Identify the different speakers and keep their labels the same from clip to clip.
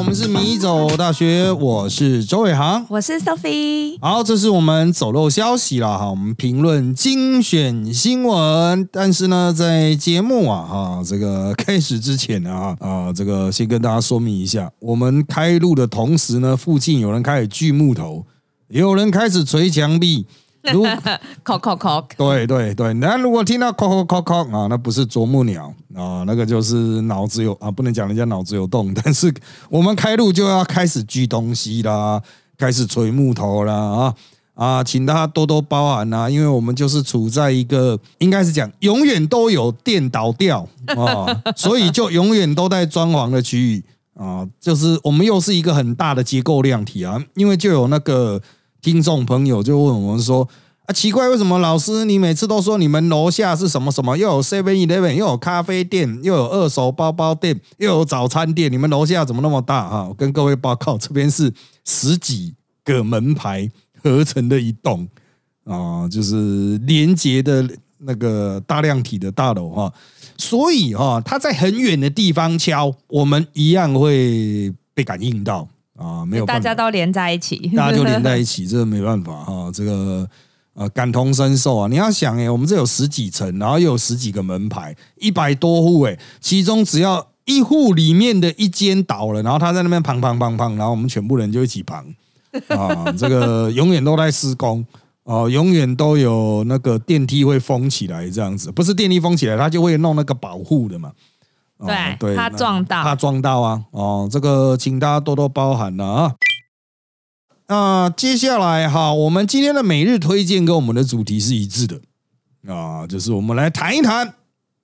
Speaker 1: 我们是米走大学，我是周伟航，
Speaker 2: 我是 Sophie。
Speaker 1: 好，这是我们走漏消息了哈，我们评论精选新闻。但是呢，在节目啊哈这个开始之前啊啊，这个先跟大家说明一下，我们开录的同时呢，附近有人开始锯木头，有人开始捶墙壁。
Speaker 2: 如，cock cock cock，
Speaker 1: 对对对，那如果听到 cock cock cock 啊，那不是啄木鸟啊，那个就是脑子有啊，不能讲人家脑子有洞，但是我们开路就要开始锯东西啦，开始锤木头啦啊啊，请大家多多包涵呐，因为我们就是处在一个应该是讲永远都有电倒掉啊，所以就永远都在装潢的区域啊，就是我们又是一个很大的结构量体啊，因为就有那个。听众朋友就问我们说：“啊，奇怪，为什么老师你每次都说你们楼下是什么什么？又有 Seven Eleven，又有咖啡店，又有二手包包店，又有早餐店，你们楼下怎么那么大？哈，我跟各位报告，这边是十几个门牌合成的一栋啊，就是连接的那个大量体的大楼哈，所以哈，它在很远的地方敲，我们一样会被感应到。”啊，没有，
Speaker 2: 大家都连在一起，
Speaker 1: 大家就连在一起，这没办法哈。这个呃，感同身受啊。你要想哎，我们这有十几层，然后又有十几个门牌，一百多户哎，其中只要一户里面的一间倒了，然后他在那边砰砰砰砰，然后我们全部人就一起砰 啊。这个永远都在施工哦，永远都有那个电梯会封起来这样子，不是电梯封起来，他就会弄那个保护的嘛。
Speaker 2: 对，他撞到，
Speaker 1: 他撞到啊！哦，这个请大家多多包涵了啊。那接下来哈，我们今天的每日推荐跟我们的主题是一致的啊，就是我们来谈一谈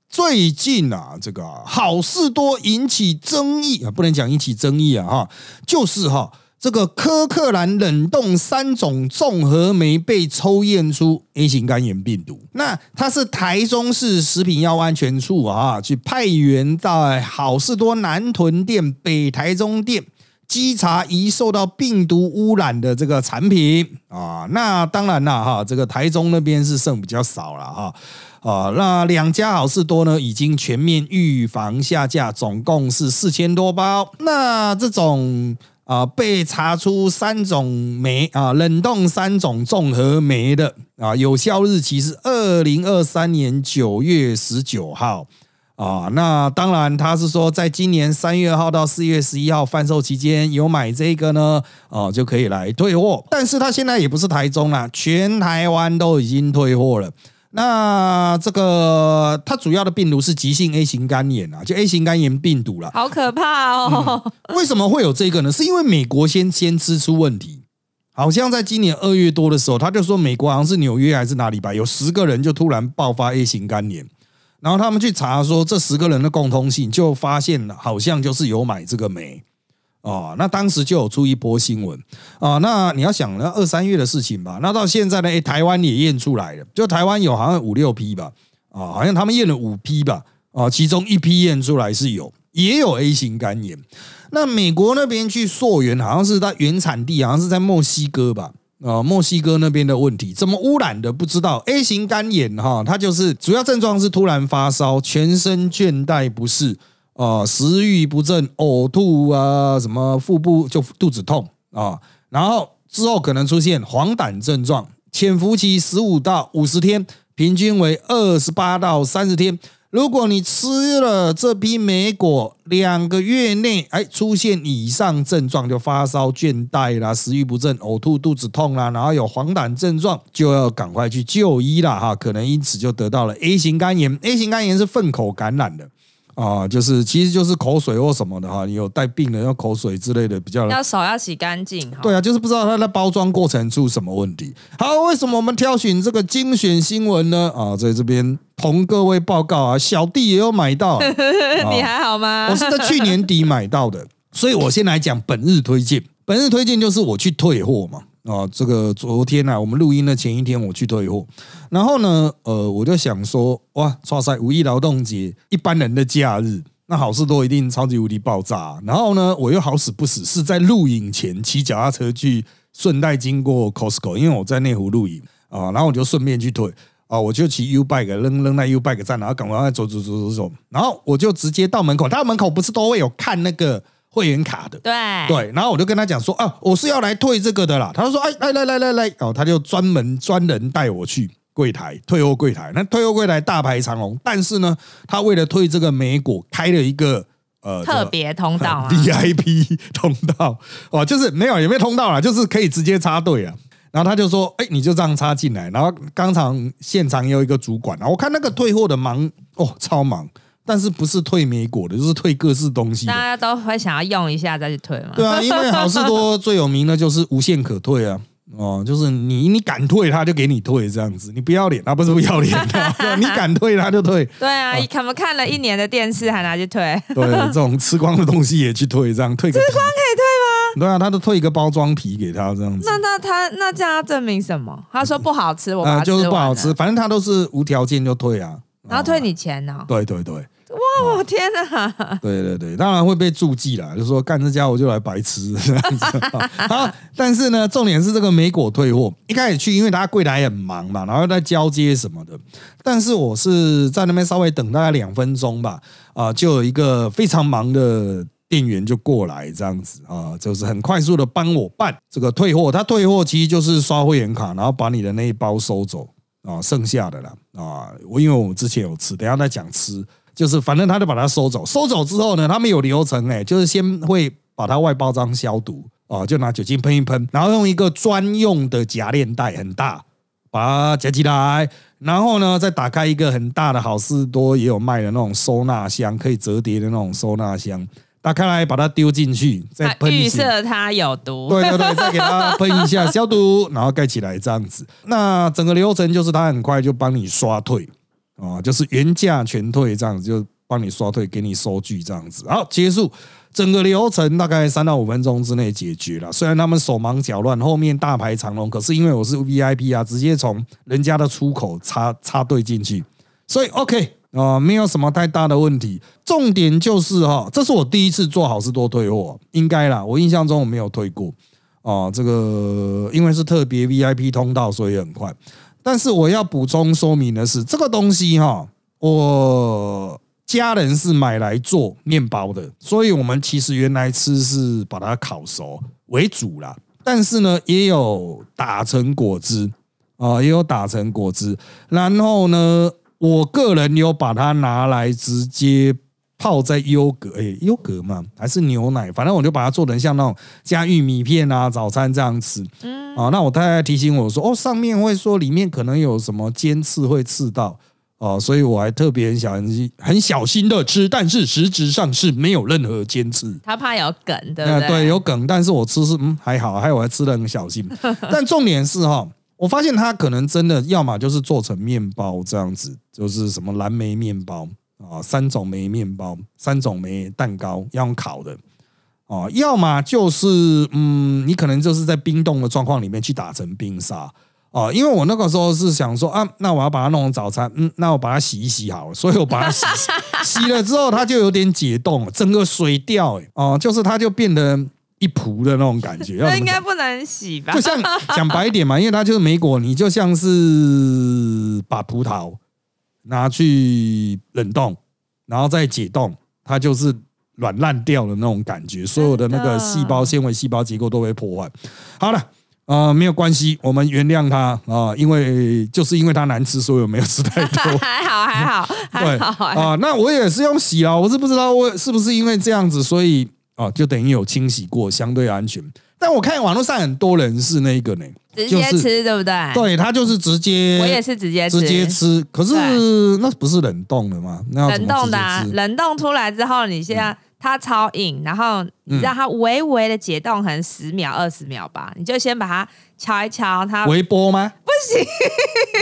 Speaker 1: 最近啊，这个好事多引起争议啊，不能讲引起争议啊哈，就是哈。这个科克兰冷冻三种综合酶被抽验出 A 型肝炎病毒，那它是台中市食品药安全处啊，去派员在好事多南屯店、北台中店稽查疑受到病毒污染的这个产品啊。那当然了哈，这个台中那边是剩比较少了哈啊。那两家好事多呢，已经全面预防下架，总共是四千多包。那这种。啊，被查出三种酶啊，冷冻三种综合酶的啊，有效日期是二零二三年九月十九号啊。那当然，他是说在今年三月号到四月十一号贩售期间有买这个呢，哦就可以来退货。但是他现在也不是台中啦，全台湾都已经退货了。那这个它主要的病毒是急性 A 型肝炎啊，就 A 型肝炎病毒了，
Speaker 2: 好可怕哦！
Speaker 1: 为什么会有这个呢？是因为美国先先吃出问题，好像在今年二月多的时候，他就说美国好像是纽约还是哪里吧，有十个人就突然爆发 A 型肝炎，然后他们去查说这十个人的共通性，就发现好像就是有买这个酶。哦，那当时就有出一波新闻啊。那你要想，那二三月的事情吧。那到现在呢？哎，台湾也验出来了，就台湾有好像五六批吧。啊，好像他们验了五批吧。啊，其中一批验出来是有，也有 A 型肝炎。那美国那边去溯源，好像是在原产地，好像是在墨西哥吧。啊，墨西哥那边的问题怎么污染的不知道。A 型肝炎哈，它就是主要症状是突然发烧，全身倦怠不适。啊，食欲不振、呕吐啊，什么腹部就肚子痛啊，然后之后可能出现黄疸症状，潜伏期十五到五十天，平均为二十八到三十天。如果你吃了这批莓果，两个月内哎出现以上症状，就发烧、倦怠啦、食欲不振、呕吐、肚子痛啦，然后有黄疸症状，就要赶快去就医了哈，可能因此就得到了 A 型肝炎。A 型肝炎是粪口感染的。啊，就是其实就是口水或什么的哈，你有带病人要口水之类的比较
Speaker 2: 要手要洗干净。
Speaker 1: 对啊，就是不知道它的包装过程出什么问题。好，为什么我们挑选这个精选新闻呢？啊，在这边同各位报告啊，小弟也有买到，
Speaker 2: 你还好吗？
Speaker 1: 我是在去年底买到的，所以我先来讲本日推荐。本日推荐就是我去退货嘛。啊，这个昨天呢，我们录音的前一天我去退货，然后呢，呃，我就想说，哇，哇塞，五一劳动节，一般人的假日，那好事多一定超级无敌爆炸。然后呢，我又好死不死是在录影前骑脚踏车去，顺带经过 Costco，因为我在内湖录影啊，然后我就顺便去退啊，我就骑 U bike 扔扔在 U bike 站，然后赶快走走走走走，然后我就直接到门口，他门口不是都会有看那个。会员卡的。
Speaker 2: 对
Speaker 1: 对，然后我就跟他讲说啊，我是要来退这个的啦。他就说哎，来来来来来，哦，他就专门专人带我去柜台退货柜台。那退货柜台大排长龙，但是呢，他为了退这个美果，开了一个呃
Speaker 2: 特别通道啊
Speaker 1: VIP 通道哦，就是没有也没通道了，就是可以直接插队啊。然后他就说：“哎，你就这样插进来。”然后刚场现场有一个主管啊，我看那个退货的忙哦，超忙，但是不是退美果的，就是退各式东西。
Speaker 2: 大家都会想要用一下再去退嘛？
Speaker 1: 对啊，因为好事多最有名的就是无限可退啊。哦，就是你你敢退，他就给你退这样子。你不要脸啊，不是不要脸的，你敢退他就退。
Speaker 2: 对啊，看不看了一年的电视还拿去退？
Speaker 1: 对，这种吃光的东西也去退，这样退。吃
Speaker 2: 光可以退吗？
Speaker 1: 对啊，他都退一个包装皮给他这样子。
Speaker 2: 那那他那这样要证明什么？他说不好吃，我啊
Speaker 1: 就是不好吃，反正他都是无条件就退啊。
Speaker 2: 然后退你钱呢？
Speaker 1: 对对对。
Speaker 2: 哇！我天哪！
Speaker 1: 对对对，当然会被注记了，就说干这家伙就来白吃这样子。好，但是呢，重点是这个美果退货，一开始去，因为他柜台很忙嘛，然后在交接什么的。但是我是在那边稍微等大概两分钟吧，啊，就有一个非常忙的店员就过来这样子啊，就是很快速的帮我办这个退货。他退货其实就是刷会员卡，然后把你的那一包收走啊，剩下的啦啊，我因为我之前有吃，等下再讲吃。就是反正他就把它收走，收走之后呢，他们有流程哎，就是先会把它外包装消毒啊，就拿酒精喷一喷，然后用一个专用的夹链袋很大把它夹起来，然后呢再打开一个很大的好事多也有卖的那种收纳箱，可以折叠的那种收纳箱，打开来把它丢进去，再喷
Speaker 2: 预设它有毒，
Speaker 1: 对对对，再给它喷一下消毒，然后盖起来这样子。那整个流程就是它很快就帮你刷退。啊，就是原价全退这样子，就帮你刷退，给你收据这样子。好，结束整个流程大概三到五分钟之内解决了。虽然他们手忙脚乱，后面大排长龙，可是因为我是 VIP 啊，直接从人家的出口插插队进去，所以 OK 啊，没有什么太大的问题。重点就是哈，这是我第一次做好事多退货，应该啦，我印象中我没有退过啊。这个因为是特别 VIP 通道，所以很快。但是我要补充说明的是，这个东西哈，我家人是买来做面包的，所以我们其实原来吃是把它烤熟为主啦。但是呢，也有打成果汁啊，也有打成果汁。然后呢，我个人有把它拿来直接。泡在优格，哎，优格嘛，还是牛奶，反正我就把它做成像那种加玉米片啊，早餐这样吃。嗯，啊，那我太太提醒我说，哦，上面会说里面可能有什么尖刺会刺到，哦，所以我还特别很小心、很小心的吃，但是实质上是没有任何尖刺。
Speaker 2: 他怕有梗，对不对？
Speaker 1: 对，有梗，但是我吃是嗯还好，还有我还吃的很小心。但重点是哈，我发现它可能真的要么就是做成面包这样子，就是什么蓝莓面包。啊，三种梅面包，三种梅蛋糕要用烤的，哦，要么就是嗯，你可能就是在冰冻的状况里面去打成冰沙，哦，因为我那个时候是想说啊，那我要把它弄成早餐，嗯，那我把它洗一洗好了，所以我把它洗洗了之后，它就有点解冻，整个水掉，哎，哦，就是它就变得一扑的那种感觉，
Speaker 2: 那应该不能洗吧？
Speaker 1: 就像讲白一点嘛，因为它就是梅果，你就像是把葡萄。拿去冷冻，然后再解冻，它就是软烂掉的那种感觉，所有的那个细胞、纤维、细胞结构都被破坏。好了，呃，没有关系，我们原谅它啊，因为就是因为它难吃，所以我没有吃太多。
Speaker 2: 还好，还好，还好
Speaker 1: 啊。那我也是用洗啊，我是不知道我是不是因为这样子，所以啊，就等于有清洗过，相对安全。但我看网络上很多人是那个呢。
Speaker 2: 直接吃对不对？
Speaker 1: 对，他就是直接。
Speaker 2: 我也是直接
Speaker 1: 直接吃，可是那不是冷冻的吗？
Speaker 2: 冷冻的，啊冷冻出来之后，你现在它超硬，然后你让它微微的解冻，可能十秒、二十秒吧，你就先把它敲一敲，它
Speaker 1: 微波吗？
Speaker 2: 不行，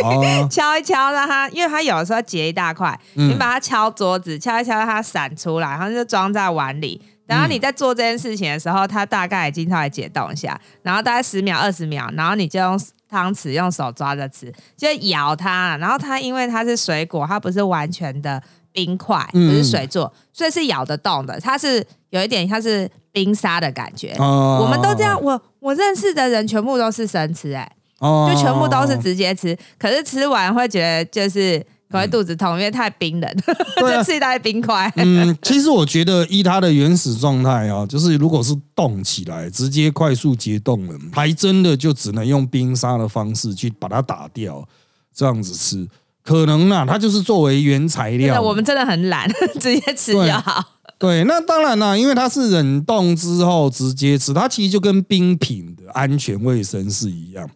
Speaker 2: 敲一敲让它，因为它有的时候结一大块，你把它敲桌子，敲一敲让它散出来，然后就装在碗里。然后你在做这件事情的时候，它大概已经稍微解冻一下，然后大概十秒、二十秒，然后你就用汤匙用手抓着吃，就咬它。然后它因为它是水果，它不是完全的冰块，不是水做，所以是咬得动的。它是有一点像是冰沙的感觉。我们都这样，我我认识的人全部都是生吃，哎，就全部都是直接吃。可是吃完会觉得就是。可能会肚子痛，因为太冰冷，就吃一大堆冰块。
Speaker 1: 嗯，其实我觉得依它的原始状态啊，就是如果是冻起来，直接快速解冻了，还真的就只能用冰沙的方式去把它打掉，这样子吃。可能啊，它就是作为原材料。
Speaker 2: 我们真的很懒，直接吃就好。
Speaker 1: 对，那当然啦，因为它是冷冻之后直接吃，它其实就跟冰品的安全卫生是一样。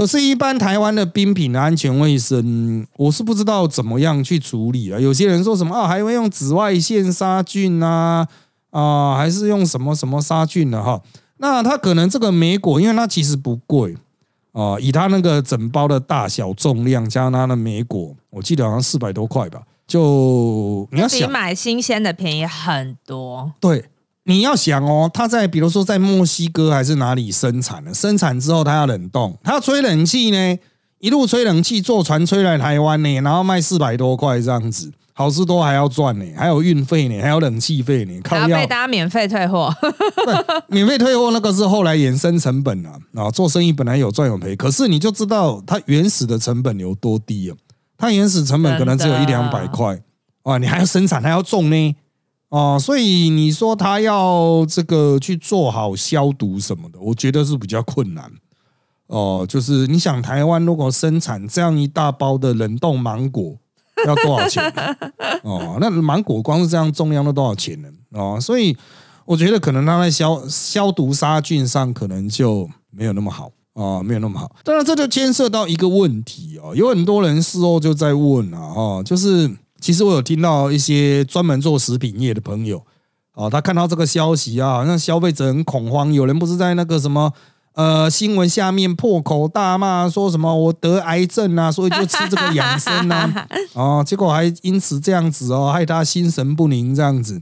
Speaker 1: 可是，一般台湾的冰品的安全卫生，我是不知道怎么样去处理啊。有些人说什么啊，还会用紫外线杀菌啊，啊，还是用什么什么杀菌的哈。那它可能这个莓果，因为它其实不贵啊，以它那个整包的大小、重量加上它的莓果，我记得好像四百多块吧。就你要
Speaker 2: 比
Speaker 1: 想，
Speaker 2: 买新鲜的便宜很多。
Speaker 1: 对，你要想哦，它在比如说在墨西哥还是哪里生产的，生产之后它要冷冻，它要吹冷气呢，一路吹冷气坐船吹来台湾呢，然后卖四百多块这样子，好事多还要赚呢，还有运费呢，还有冷气费呢，靠要
Speaker 2: 被大家免费退货，
Speaker 1: 免费退货那个是后来衍生成本啊啊，做生意本来有赚有赔，可是你就知道它原始的成本有多低啊，它原始成本可能只有一两百块啊，你还要生产还要种呢。哦，所以你说他要这个去做好消毒什么的，我觉得是比较困难。哦，就是你想台湾如果生产这样一大包的冷冻芒果，要多少钱？哦，那芒果光是这样重量都多少钱呢？哦，所以我觉得可能它在消消毒杀菌上可能就没有那么好啊、没有那么好。当然，这就牵涉到一个问题哦，有很多人事后就在问啊，哦，就是其实我有听到一些专门做食品业的朋友哦，他看到这个消息啊，好像消费者很恐慌，有人不是在那个什么。呃，新闻下面破口大骂，说什么我得癌症啊，所以就吃这个养生啊，哦，结果还因此这样子哦，害他心神不宁这样子。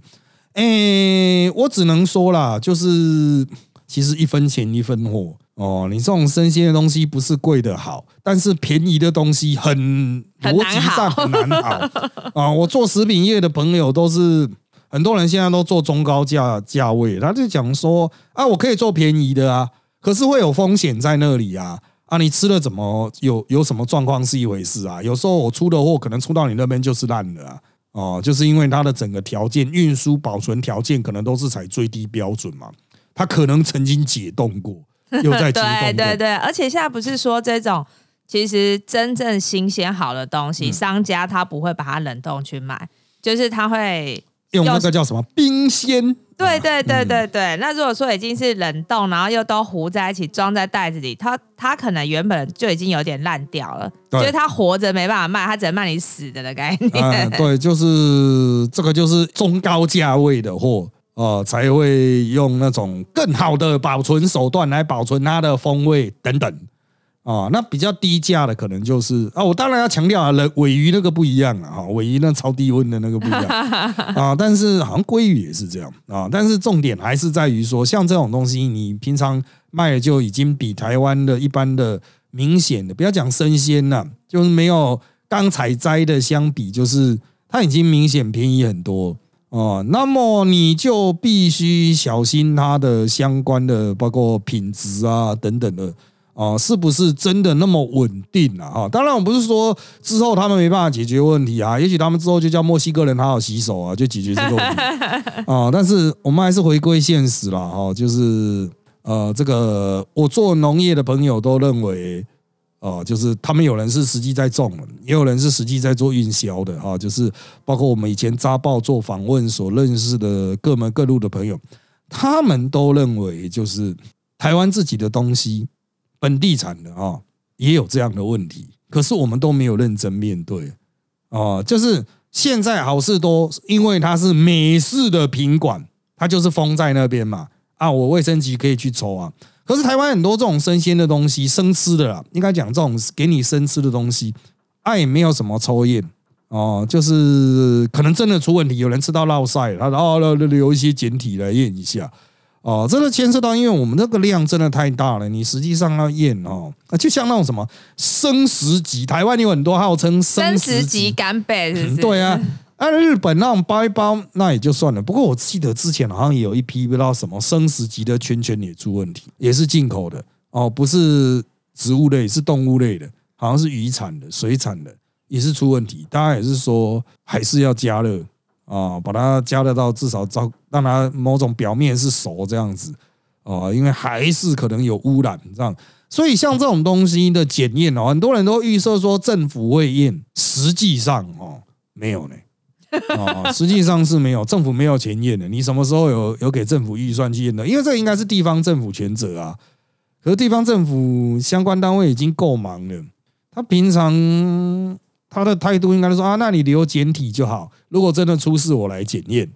Speaker 1: 诶，我只能说啦，就是其实一分钱一分货哦，你这种生鲜的东西不是贵的好，但是便宜的东西很
Speaker 2: 很
Speaker 1: 逻辑上很难好啊。我做食品业的朋友都是。很多人现在都做中高价价位，他就讲说啊，我可以做便宜的啊，可是会有风险在那里啊啊！你吃了怎么有有什么状况是一回事啊？有时候我出的货可能出到你那边就是烂的啊，哦，就是因为它的整个条件、运输、保存条件可能都是采最低标准嘛，它可能曾经解冻过，又在解冻，
Speaker 2: 对对对，而且现在不是说这种。其实真正新鲜好的东西，
Speaker 1: 嗯
Speaker 2: 商家他不会把它冷冻去卖，就是他会
Speaker 1: 用那个叫什么冰鲜，
Speaker 2: 对对对
Speaker 1: 嗯
Speaker 2: 对对，那如果说已经是冷冻，然后又都糊在一起装在袋子里，它它可能原本就已经有点烂掉了，
Speaker 1: 对
Speaker 2: 就是它活着没办法卖，它只能卖你死的的概念。
Speaker 1: 嗯，对，就是这个就是中高价位的货。呃，才会用那种更好的保存手段来保存它的风味等等。啊、那比较低价的可能就是啊，我当然要强调啊，人尾鱼那个不一样啊，哈，尾鱼那超低温的那个不一样。啊，但是好像鲑鱼也是这样。啊，但是重点还是在于说，像这种东西，你平常卖的就已经比台湾的一般的明显的，不要讲生鲜了，就是没有刚采摘的相比，就是它已经明显便宜很多哦。那么你就必须小心它的相关的，包括品质啊等等的。哦，是不是真的那么稳定啊？哈，当然我不是说之后他们没办法解决问题啊，也许他们之后就叫墨西哥人好好洗手啊，就解决这个问题啊。但是我们还是回归现实啦，哈，就是呃，这个我做农业的朋友都认为，哦、就是他们有人是实际在种，也有人是实际在做运销的哈、就是包括我们以前扎报做访问所认识的各门各路的朋友，他们都认为就是台湾自己的东西。本地产的啊、也有这样的问题，可是我们都没有认真面对哦、就是现在好事多，因为它是美式的品管，它就是封在那边嘛啊，我卫生局可以去抽啊。可是台湾很多这种生鲜的东西，生吃的啦，应该讲这种给你生吃的东西，啊也没有什么抽验哦，就是可能真的出问题，有人吃到落晒，他哦留留一些简体来验一下。哦，这个牵涉到，因为我们那个量真的太大了，你实际上要验哦，啊，就像那种什么生食级，台湾有很多号称
Speaker 2: 生
Speaker 1: 食
Speaker 2: 食级干贝是不是？
Speaker 1: 对啊，按日本那种包一包，那也就算了。不过我记得之前好像也有一批不知道什么生食级的圈圈也出问题，也是进口的哦，不是植物类，是动物类的，好像是渔产的、水产的也是出问题。大家也是说还是要加热啊，把它加热到至少照让它某种表面是熟这样子啊，因为还是可能有污染这样。所以像这种东西的检验哦，很多人都预设说政府会验，实际上哦没有呢。哦，实际上是没有，政府没有钱验的。你什么时候有有给政府预算去验的？因为这应该是地方政府全责啊。可是地方政府相关单位已经够忙了，他平常他的态度应该是说啊，那你留简体就好。如果真的出事，我来检验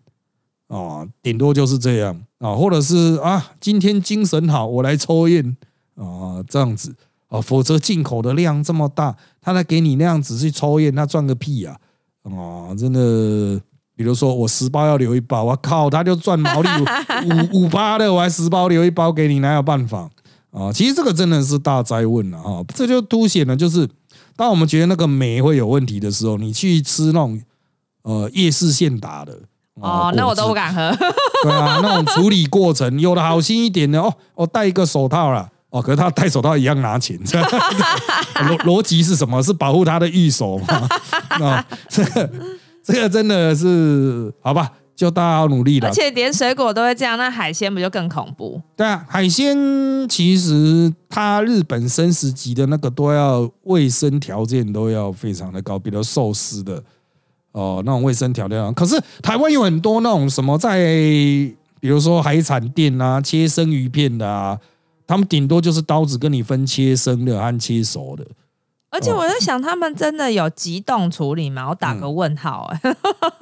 Speaker 1: 啊，顶多就是这样啊，或者是啊，今天精神好，我来抽验啊，这样子啊，否则进口的量这么大，他来给你那样子去抽验，那赚个屁啊！哦，真的，比如说我十包要留一包，我靠，他就赚毛利 五五八的，我还十包留一包给你，哪有办法啊？其实这个真的是大灾问了啊！这就凸显了，就是当我们觉得那个煤会有问题的时候，你去吃那种呃夜市现打的
Speaker 2: 哦，那我都不敢喝。
Speaker 1: 对啊，那种处理过程有的好心一点的哦，我戴一个手套了。哦，可是他戴手套一样拿钱，逻逻辑是什么？是保护他的玉手吗？啊，这个这个真的是好吧？就大家要努力了。
Speaker 2: 而且连水果都会这样，那海鲜不就更恐怖？
Speaker 1: 对啊，海鲜其实它日本生食级的那个都要卫生条件都要非常的高，比如寿司的哦那种卫生条件。可是台湾有很多那种什么在，比如说海产店啊，切生鱼片的啊。他们顶多就是刀子跟你分切生的和切熟的，
Speaker 2: 而且我在想，他们真的有急冻处理吗？我打个问号哎。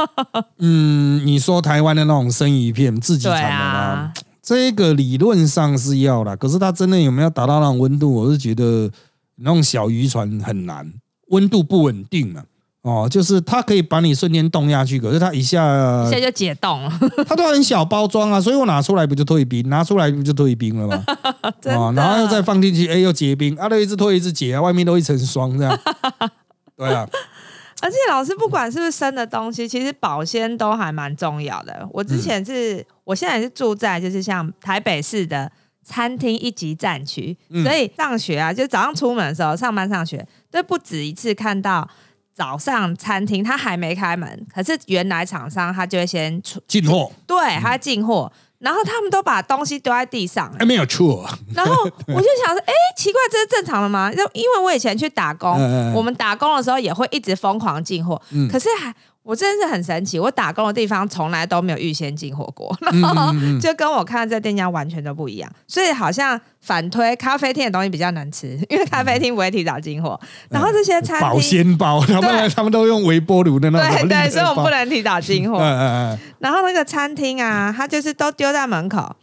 Speaker 1: 嗯，你说台湾的那种生鱼片自己产的吗？这个理论上是要的，可是它真的有没有达到那种温度？我是觉得那种小渔船很难，温度不稳定嘛。哦，就是它可以把你瞬间冻下去，可是它一下
Speaker 2: 一下就解冻了。
Speaker 1: 它都很小包装啊，所以我拿出来不就退冰？拿出来不就退冰了吗？
Speaker 2: 啊，
Speaker 1: 然后又再放进去，哎，又结冰，啊，都一直退一直结啊，外面都一层霜这样。对啊，
Speaker 2: 而且老师不管是不是生的东西，其实保鲜都还蛮重要的。我之前是我现在是住在就是像台北市的餐厅一级战区，所以上学啊，就早上出门的时候上班上学，都不止一次看到。早上餐厅他还没开门，可是原来厂商他就会先出
Speaker 1: 进货，
Speaker 2: 对，他进货，然后他们都把东西丢在地上，
Speaker 1: 没有错。
Speaker 2: 然后 我就想说，哎，奇怪，这是正常的吗？就因为我以前去打工，我们打工的时候也会一直疯狂进货，可是还。我真的是很神奇，我打工的地方从来都没有预先进货过，然后 就跟我看这店家完全都不一样，所以好像反推咖啡厅的东西比较难吃，因为咖啡厅不会提早进货，然后这些餐厅
Speaker 1: 保鲜包，他们他们都用微波炉的那
Speaker 2: 种，对对，所以我们不能提早进货。然后那个餐厅啊，他就是都丢在门口，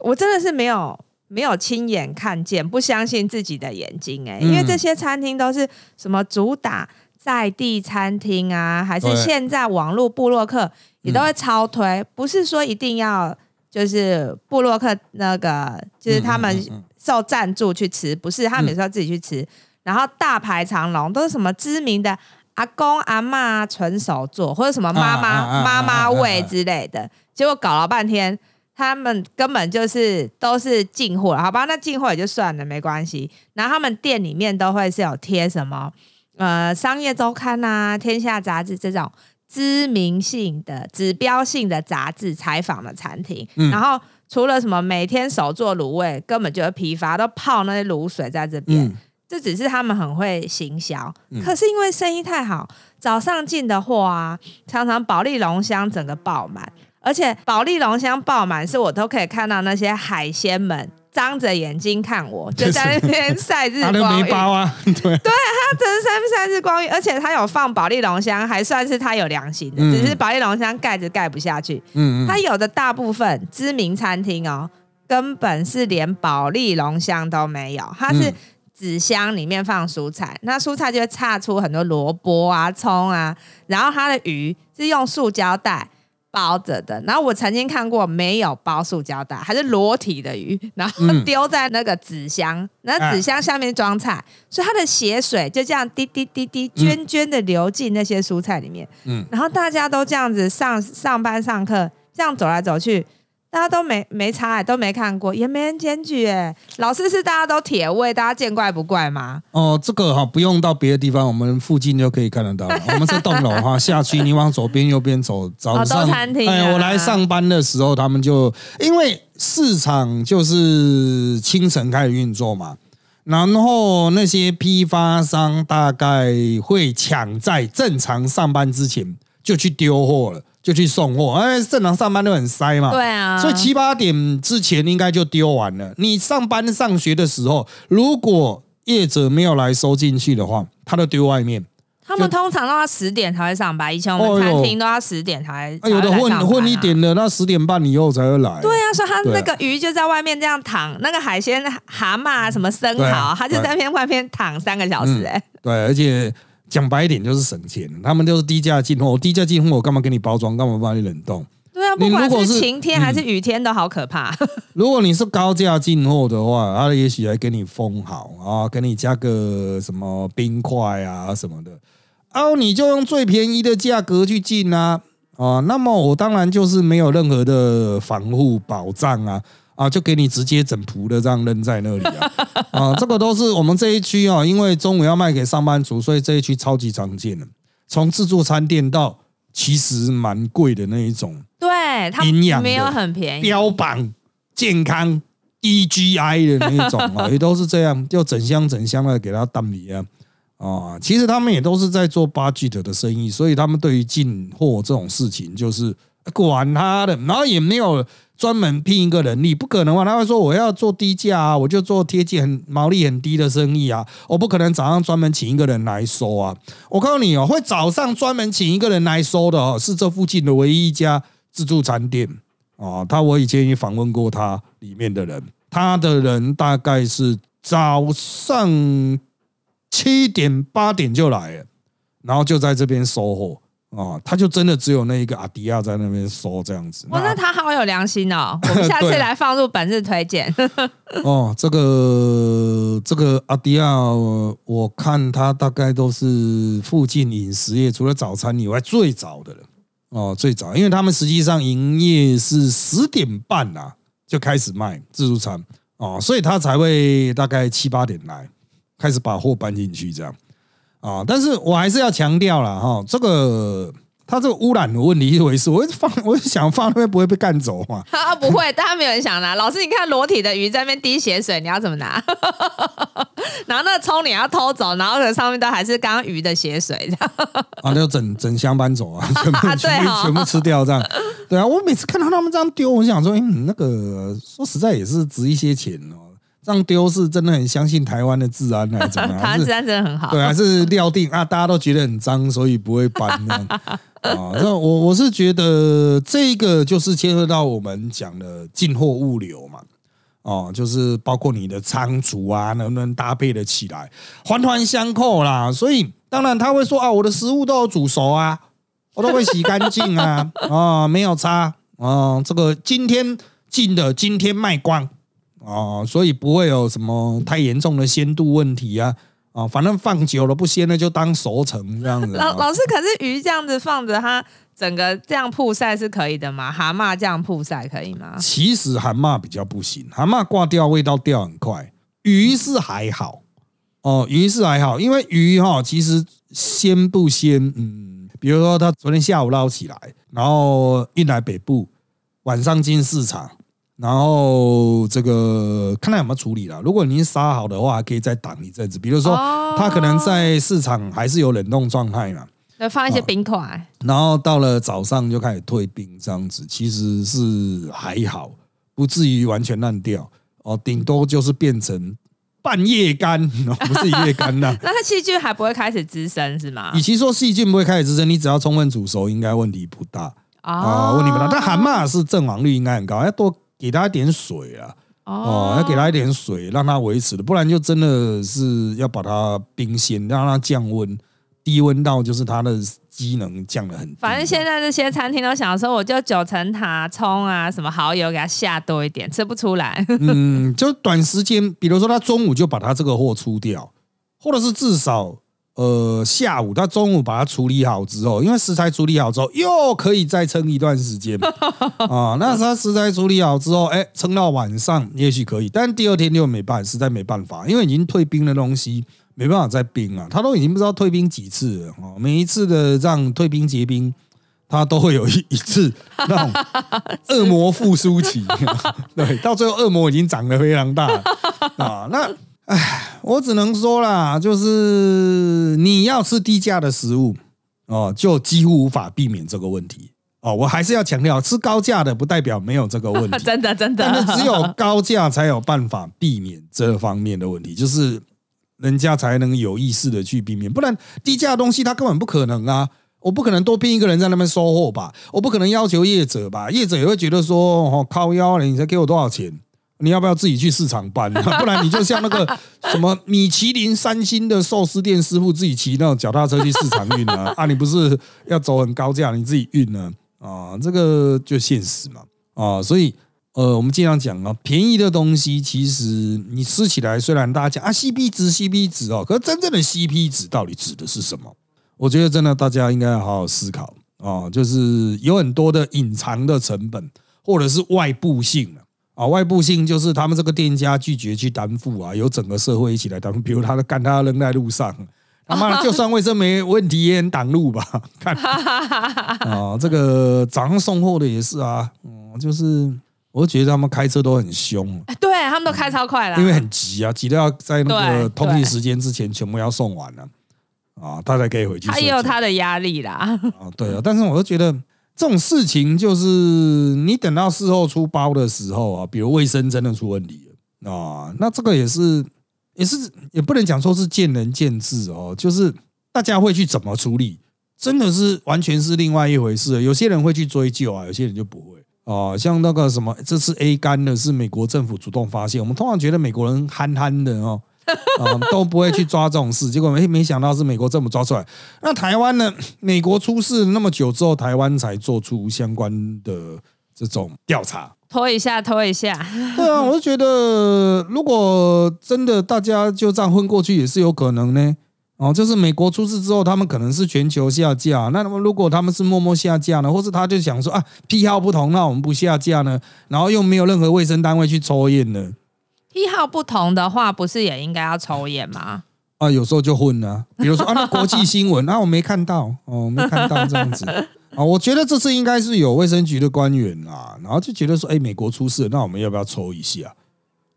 Speaker 2: 我真的是没有没有亲眼看见，不相信自己的眼睛哎，因为这些餐厅都是什么主打。在地餐厅啊，还是现在网络布洛克也都会超推，不是说一定要就是布洛克那个，就是他们受赞助去吃，不是他们有时候自己去吃，然后大排长龙，都是什么知名的阿公阿妈纯手做，或者什么妈妈妈妈味之类的，结果搞了半天，他们根本就是都是进货，好吧，那进货也就算了，没关系，然后他们店里面都会是有贴什么。呃，商业周刊呐，天下杂志这种知名性的、指标性的杂志采访的餐厅，然后除了什么每天手做卤味，根本就是批发，都泡那些卤水在这边。这只是他们很会行销，可是因为生意太好，早上进的货啊，常常保利龙箱整个爆满，而且保利龙箱爆满，是我都可以看到那些海鲜们。张着眼睛看我，就在那边晒日光浴。
Speaker 1: 啊，对，对，
Speaker 2: 他真晒晒日光浴，而且他有放保利龙箱，还算是他有良心的，只是保利龙箱盖子盖不下去。嗯嗯，他有的大部分知名餐厅哦，根本是连保利龙箱都没有，它是纸箱里面放蔬菜，那蔬菜就会差出很多萝卜啊、葱啊，然后它的鱼是用塑胶袋。包着的，然后我曾经看过没有包塑胶袋，还是裸体的鱼，然后丢在那个纸箱，那纸箱下面装菜，所以它的血水就这样滴滴滴滴涓涓的流进那些蔬菜里面。嗯，然后大家都这样子上上班上课，这样走来走去，大家都没没查，都没看过，也没人检举哎。老师是大家都铁胃，大家见怪不怪吗？
Speaker 1: 哦，这个哈不用到别的地方，我们附近就可以看得到。我们这栋楼哈，下去你往左边、右边走，早上
Speaker 2: 哎，
Speaker 1: 我来上班的时候，他们就因为市场就是清晨开始运作嘛，然后那些批发商大概会抢在正常上班之前就去丢货了。就去送货，哎，正常上班都很塞嘛，
Speaker 2: 对啊，
Speaker 1: 所以七八点之前应该就丢完了。你上班上学的时候，如果业者没有来收进去的话，他都丢外面。
Speaker 2: 他们通常都要十点才会上班，以前我们餐厅都要十点才。
Speaker 1: 有的混混一点的，那十点半以后才会来。
Speaker 2: 对啊，所以他那个鱼就在外面这样躺，那个海鲜蛤蟆什么生蚝，他就在边外面躺三个小时，哎，
Speaker 1: 对，而且。讲白一点就是省钱，他们都是低价进货，低价进货我干嘛给你包装，干嘛帮你冷冻？
Speaker 2: 对啊，不管是晴天还是雨天都好可怕。
Speaker 1: 如果你是高价进货的话，他也许还给你封好啊，给你加个什么冰块啊什么的，哦，你就用最便宜的价格去进啊啊，那么我当然就是没有任何的防护保障啊。啊，就给你直接整仆的这样扔在那里啊！啊，这个都是我们这一区啊，因为中午要卖给上班族，所以这一区超级常见的。从自助餐店到其实蛮贵的那一种，
Speaker 2: 对，
Speaker 1: 营养
Speaker 2: 没有很便宜，
Speaker 1: 标榜健康 EGI 的那一种啊，也都是这样，就整箱整箱的给他当米啊啊！其实他们也都是在做 budget 的生意，所以他们对于进货这种事情就是管他的，然后也没有。专门聘一个人力不可能啊！他会说我要做低价啊，我就做贴近很毛利很低的生意啊，我不可能早上专门请一个人来收啊！我告诉你哦，会早上专门请一个人来收的哦，是这附近的唯一一家自助餐店啊。他我以前也访问过他里面的人，他的人大概是早上七点八点就来了，然后就在这边收货。哦，他就真的只有那一个阿迪亚在那边收这样子。
Speaker 2: 哇，那他好有良心哦！我们 下次来放入本日推荐。
Speaker 1: 哦，这个这个阿迪亚，我看他大概都是附近饮食业除了早餐以外最早的了。哦，最早，因为他们实际上营业是十点半啊就开始卖自助餐哦，所以他才会大概七八点来开始把货搬进去这样。啊！但是我还是要强调了哈，这个它这个污染的问题一回事。我放，我想放那边不会被干走嘛？
Speaker 2: 啊，不会，大家没有人想拿。老师，你看裸体的鱼在那边滴血水，你要怎么拿？然后那个葱你要偷走，然后可上面都还是刚刚鱼的血水，这样
Speaker 1: 啊，就整整箱搬走啊，全部全部全部吃掉这样。对啊，我每次看到他们这样丢，我想说，嗯，那个说实在也是值一些钱哦。这样丢是真的很相信台湾的治安还是怎么样？
Speaker 2: 台湾治安真的很好。
Speaker 1: 对，还是料定啊，大家都觉得很脏，所以不会搬啊。那我我是觉得这个就是牵涉到我们讲的进货物流嘛。哦，就是包括你的仓储啊，能不能搭配的起来，环环相扣啦。所以当然他会说啊，我的食物都有煮熟啊，我都会洗干净啊，啊，没有差啊，这个今天进的今天卖光。哦，所以不会有什么太严重的鲜度问题啊！啊，反正放久了不鲜了，就当熟成这样子。
Speaker 2: 老老师，可是鱼这样子放着，它整个这样曝晒是可以的吗？蛤蟆这样曝晒可以吗？
Speaker 1: 其实蛤蟆比较不行，蛤蟆挂掉味道掉很快。鱼是还好哦，鱼是还好，因为鱼哈其实鲜不鲜，嗯，比如说他昨天下午捞起来，然后运来北部，晚上进市场。然后这个看他有没有处理了。如果您杀好的话，还可以再挡一阵子。比如说，他可能在市场还是有冷冻状态嘛，
Speaker 2: 那放一些冰块。
Speaker 1: 然后到了早上就开始退冰，这样子其实是还好，不至于完全烂掉。哦，顶多就是变成半夜干，不是夜干
Speaker 2: 那 那它细菌还不会开始滋生是吗？
Speaker 1: 与其说细菌不会开始滋生，你只要充分煮熟，应该问题不大啊，问题不大。但蛤蟆是阵亡率应该很高，要多。给他一点水啊，哦，要给他一点水，让他维持的，不然就真的是要把它冰鲜，让它降温，低温到就是它的机能降了很低。
Speaker 2: 反正现在这些餐厅都想说，我就九层塔、葱啊，什么蚝油给它下多一点，吃不出来。
Speaker 1: 嗯，就短时间，比如说他中午就把他这个货出掉，或者是至少呃下午，他中午把它处理好之后，因为食材处理好之后又可以再撑一段时间 啊。那他食材处理好之后，哎，撑到晚上也许可以，但第二天就没办，实在没办法，因为已经退冰的东西没办法再冰了。他都已经不知道退冰几次了哦，每一次的让退冰结冰。他都会有一一次 那种恶魔复苏期，对，到最后恶魔已经长得非常大啊。那唉，我只能说啦，就是你要吃低价的食物哦，就几乎无法避免这个问题哦。我还是要强调，吃高价的不代表没有这个问题，
Speaker 2: 真的真的，
Speaker 1: 但是只有高价才有办法避免这方面的问题，就是人家才能有意识的去避免，不然低价的东西它根本不可能啊。我不可能多聘一个人在那边收货吧？我不可能要求业者吧？业者也会觉得说：“哦，靠腰了，你才给我多少钱？你要不要自己去市场搬？不然你就像那个什么米其林三星的寿司店师傅自己骑那种脚踏车去市场运啊？啊，你不是要走很高价，你自己运呢？啊，这个就现实嘛！啊，所以呃，我们经常讲啊，便宜的东西其实你吃起来虽然大家讲啊 CP 值 CP 值哦，可是真正的 CP 值到底指的是什么？我觉得真的，大家应该要好好思考啊！就是有很多的隐藏的成本，或者是外部性啊。外部性就是他们这个店家拒绝去担负啊，由整个社会一起来担负。比如他的干他扔在路上，他妈就算卫生没问题也能挡路吧？看啊，这个早上送货的也是啊，嗯，就是我觉得他们开车都很凶，
Speaker 2: 对他们都开超快了，
Speaker 1: 因为很急啊，急到要在那个通勤时间之前全部要送完了。啊，他才可以回去。
Speaker 2: 他也有他的压力啦。
Speaker 1: 啊，对啊，但是我就觉得这种事情，就是你等到事后出包的时候啊，比如卫生真的出问题了啊，那这个也是也是也不能讲说是见仁见智哦，就是大家会去怎么处理，真的是完全是另外一回事。有些人会去追究啊，有些人就不会啊。像那个什么，这次 A 肝的是美国政府主动发现，我们通常觉得美国人憨憨的哦。啊，都不会去抓这种事，结果没没想到是美国政府抓出来。那台湾呢？美国出事那么久之后，台湾才做出相关的这种调查，
Speaker 2: 拖一下，拖一下。
Speaker 1: 对啊，我就觉得，如果真的大家就这样混过去，也是有可能呢。哦，就是美国出事之后，他们可能是全球下架。那么，如果他们是默默下架呢，或是他就想说啊，癖好不同，那我们不下架呢？然后又没有任何卫生单位去抽验呢？
Speaker 2: 一号不同的话，不是也应该要抽验吗？
Speaker 1: 啊，有时候就混了。比如说啊，那国际新闻啊，我没看到哦，没看到这样子啊。我觉得这次应该是有卫生局的官员啊，然后就觉得说，哎，美国出事，那我们要不要抽一下？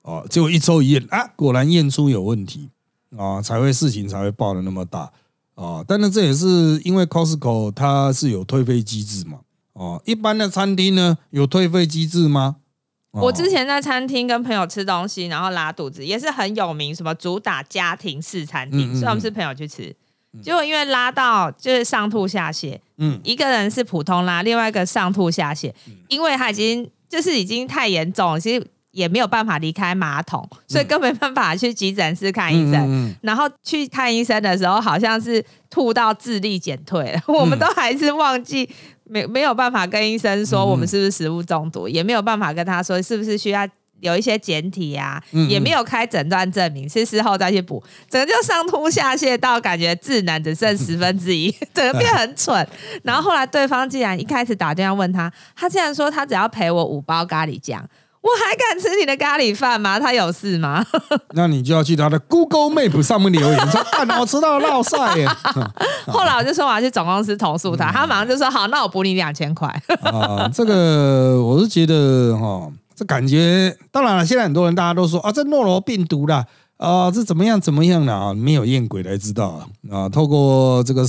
Speaker 1: 哦，结果一抽一验啊，果然验出有问题啊，才会事情才会爆的那么大啊。但是这也是因为 Costco 它是有退费机制嘛？哦，一般的餐厅呢有退费机制吗？
Speaker 2: 我之前在餐厅跟朋友吃东西，然后拉肚子，也是很有名，什么主打家庭式餐厅，所以我们是朋友去吃，结果因为拉到就是上吐下泻，嗯，一个人是普通拉，另外一个上吐下泻，因为他已经就是已经太严重，其实也没有办法离开马桶，所以更没办法去急诊室看医生，然后去看医生的时候，好像是吐到智力减退了，我们都还是忘记。没没有办法跟医生说我们是不是食物中毒，也没有办法跟他说是不是需要有一些检体啊，也没有开诊断证明，是事后再去补，整个就上吐下泻到感觉智能只剩十分之一，整个变很蠢。然后后来对方竟然一开始打电话问他，他竟然说他只要赔我五包咖喱酱。我还敢吃你的咖喱饭吗？他有事吗？
Speaker 1: 那你就要去他的 Google Map 上面留言说：“啊，我吃到了落晒耶！”
Speaker 2: 后来我就说我要去总公司投诉他，他马上就说：“好，那我补你两千块。”
Speaker 1: 啊，这个我是觉得哈，这感觉当然了，现在很多人大家都说啊，这诺罗病毒啦，啊，这怎么样怎么样的啊？没有验鬼来知道啊，透过这个。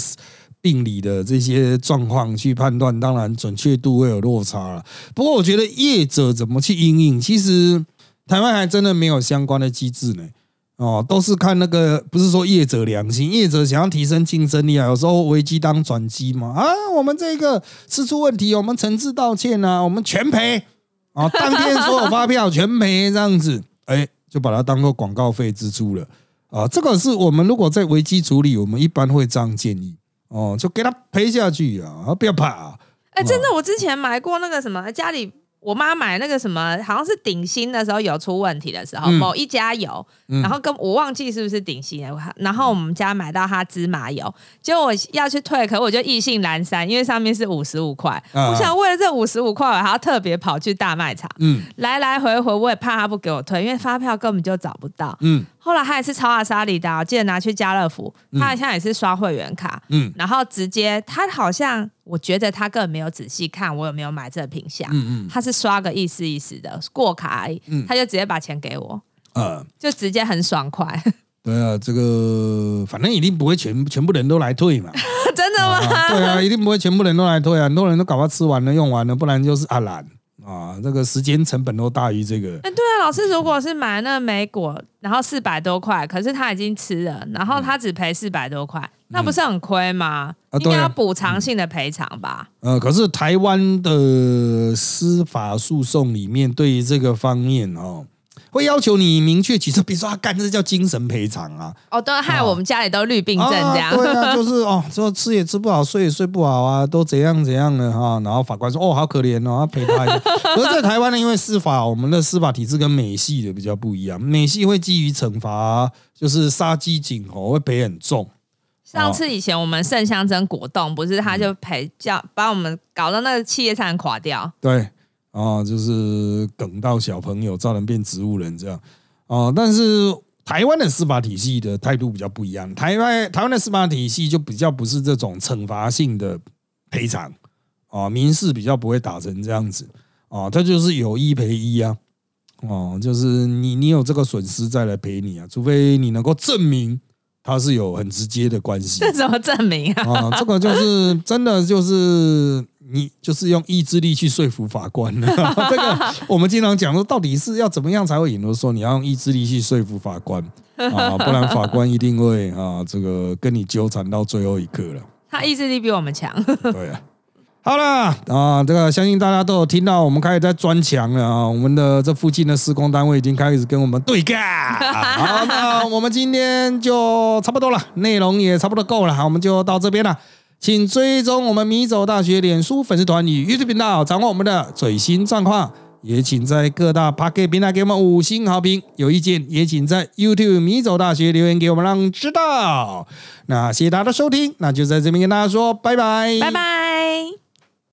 Speaker 1: 病理的这些状况去判断，当然准确度会有落差了。不过，我觉得业者怎么去应应，其实台湾还真的没有相关的机制呢。哦，都是看那个，不是说业者良心，业者想要提升竞争力啊，有时候危机当转机嘛。啊，我们这个是出问题，我们诚挚道歉啊，我们全赔啊，当天所有发票全赔这样子，哎，就把它当做广告费支出了啊。这个是我们如果在危机处理，我们一般会这样建议。哦，就给他赔下去啊！不要怕。啊。
Speaker 2: 哎，真的，我之前买过那个什么，家里我妈买那个什么，好像是顶新的时候有出问题的时候，某一家有，然后跟我忘记是不是顶新的，然后我们家买到它芝麻油，结果我要去退，可我就意兴阑珊，因为上面是五十五块，我想为了这五十五块，我还要特别跑去大卖场，嗯，来来回回我也怕他不给我退，因为发票根本就找不到，嗯。后来他也是超阿莎里的，我记得拿去家乐福，他好像也是刷会员卡，嗯，然后直接他好像我觉得他根本没有仔细看我有没有买这个品相，嗯嗯，他是刷个意思意思的过卡，嗯，他就直接把钱给我，呃，就直接很爽快。
Speaker 1: 对啊，这个反正一定不会全全部人都来退嘛，
Speaker 2: 真的吗？
Speaker 1: 对啊，一定不会全部人都来退啊，很多人都搞到吃完了用完了，不然就是阿兰。啊，那个时间成本都大于这个。
Speaker 2: 哎，对啊，老师，如果是买那个梅果，然后四百多块，可是他已经吃了，然后他只赔四百多块，那不是很亏吗？应该要补偿性的赔偿吧？
Speaker 1: 呃，可是台湾的司法诉讼里面对于这个方面哦。会要求你明确举证，比如说他干这叫精神赔偿啊。
Speaker 2: 哦，都害我们家里都绿病症这样。
Speaker 1: 对啊，就是哦，说吃也吃不好，睡也睡不好啊，都怎样怎样的哈。然后法官说，哦，好可怜哦，要赔他。可是，在台湾呢，因为司法，我们的司法体制跟美系的比较不一样，美系会基于惩罚，就是杀鸡儆猴，会赔很重。
Speaker 2: 上次以前我们圣香珍果冻，不是他就赔叫把我们搞到那个企业差点垮掉。
Speaker 1: 对。啊，就是梗到小朋友，造成变植物人这样啊。但是台湾的司法体系的态度比较不一样，台湾台湾的司法体系就比较不是这种惩罚性的赔偿啊，民事比较不会打成这样子啊，他就是有一赔一啊，哦，就是你你有这个损失再来赔你啊，除非你能够证明它是有很直接的关系。
Speaker 2: 这怎么证明啊？
Speaker 1: 啊，这个就是真的就是。你就是用意志力去说服法官 这个我们经常讲说，到底是要怎么样才会赢？都说你要用意志力去说服法官啊，不然法官一定会啊，这个跟你纠缠到最后一刻了。
Speaker 2: 他意志力比我们强。
Speaker 1: 对啊，好了啊，这个相信大家都有听到，我们开始在钻墙了啊。我们的这附近的施工单位已经开始跟我们对干。好，那我们今天就差不多了，内容也差不多够了，好，我们就到这边了。请追踪我们米走大学脸书粉丝团与 YouTube 频道，掌握我们的最新状况。也请在各大 p a r k e t 平台给我们五星好评。有意见也请在 YouTube 米走大学留言给我们，让知道。那谢谢大家的收听，那就在这边跟大家说拜拜，
Speaker 2: 拜拜。